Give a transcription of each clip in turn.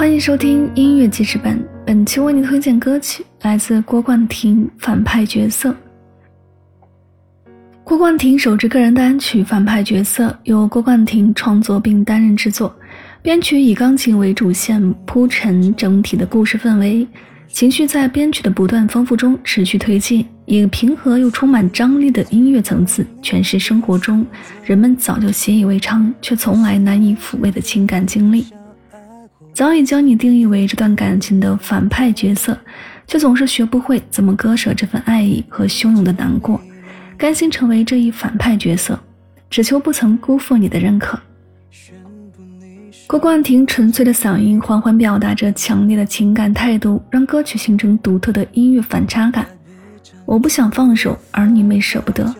欢迎收听音乐记事本，本期为您推荐歌曲来自郭冠廷《反派角色》。郭冠廷首支个人单曲《反派角色》由郭冠廷创作并担任制作，编曲以钢琴为主线铺陈整体的故事氛围，情绪在编曲的不断丰富中持续推进，以平和又充满张力的音乐层次诠释生活中人们早就习以为常却从来难以抚慰的情感经历。早已将你定义为这段感情的反派角色，却总是学不会怎么割舍这份爱意和汹涌的难过，甘心成为这一反派角色，只求不曾辜负你的认可。郭冠廷纯粹的嗓音缓缓表达着强烈的情感态度，让歌曲形成独特的音乐反差感。我不想放手，而你没舍不得。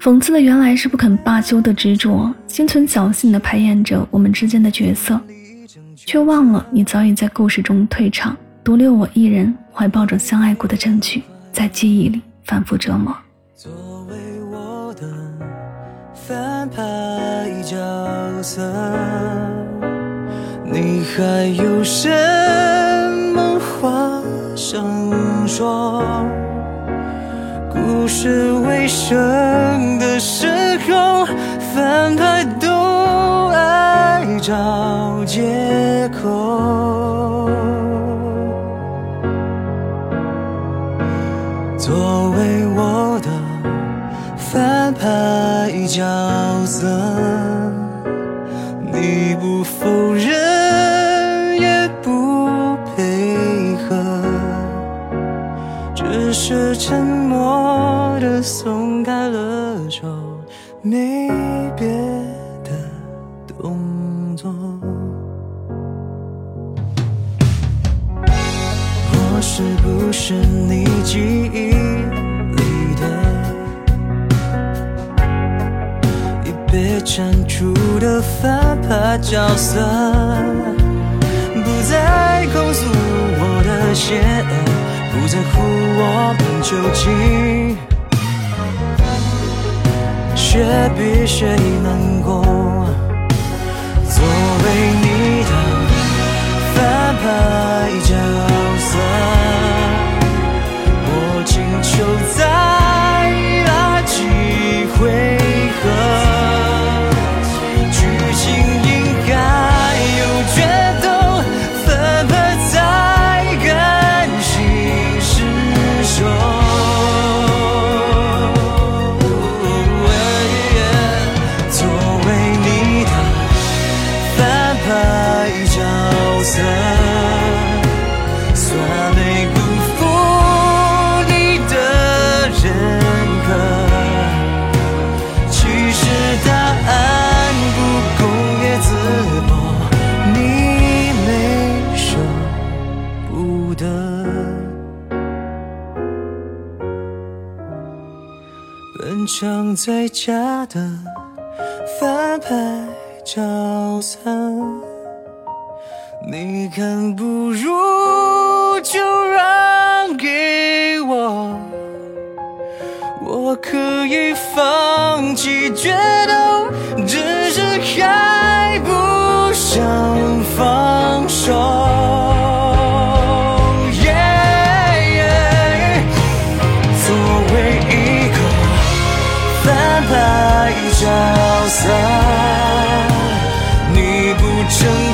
讽刺的原来是不肯罢休的执着，心存侥幸的排演着我们之间的角色。却忘了，你早已在故事中退场，独留我一人怀抱着相爱过的证据，在记忆里反复折磨。作为我的反派角色，你还有什么话想说？故事尾声的时候，反派都爱找借。口，作为我的反派角色，你不否认也不配合，只是沉默的松开了手，没别不是你记忆里的已被铲除的反派角色？不再控诉我的邪恶，不在乎我们究竟谁比谁难过？作为你就算没辜负你的认可，其实答案不公也自保。你没舍不得，本场最佳的翻牌角色。你看不如就让给我，我可以放弃决斗，只是还不想放手。作为一个反派角色，你不争。